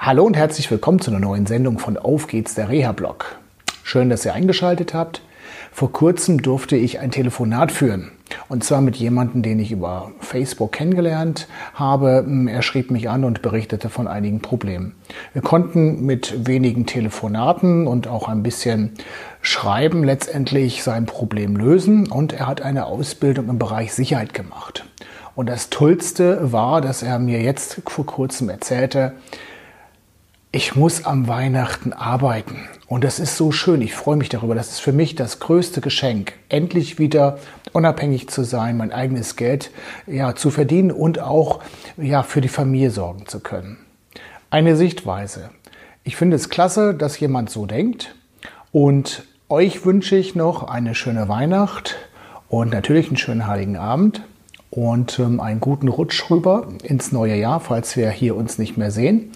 Hallo und herzlich willkommen zu einer neuen Sendung von Auf geht's der Reha-Blog. Schön, dass ihr eingeschaltet habt. Vor kurzem durfte ich ein Telefonat führen. Und zwar mit jemandem, den ich über Facebook kennengelernt habe. Er schrieb mich an und berichtete von einigen Problemen. Wir konnten mit wenigen Telefonaten und auch ein bisschen Schreiben letztendlich sein Problem lösen. Und er hat eine Ausbildung im Bereich Sicherheit gemacht. Und das Tollste war, dass er mir jetzt vor kurzem erzählte, ich muss am Weihnachten arbeiten. Und das ist so schön. Ich freue mich darüber. Das ist für mich das größte Geschenk, endlich wieder unabhängig zu sein, mein eigenes Geld ja, zu verdienen und auch ja, für die Familie sorgen zu können. Eine Sichtweise. Ich finde es klasse, dass jemand so denkt. Und euch wünsche ich noch eine schöne Weihnacht und natürlich einen schönen Heiligen Abend und ähm, einen guten Rutsch rüber ins neue Jahr, falls wir hier uns nicht mehr sehen.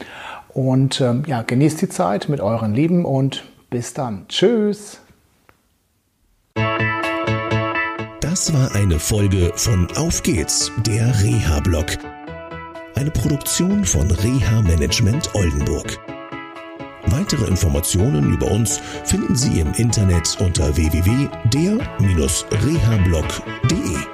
Und ähm, ja, genießt die Zeit mit euren Lieben und bis dann. Tschüss. Das war eine Folge von Auf geht's, der Reha-Blog. Eine Produktion von Reha Management Oldenburg. Weitere Informationen über uns finden Sie im Internet unter www.der-rehablog.de.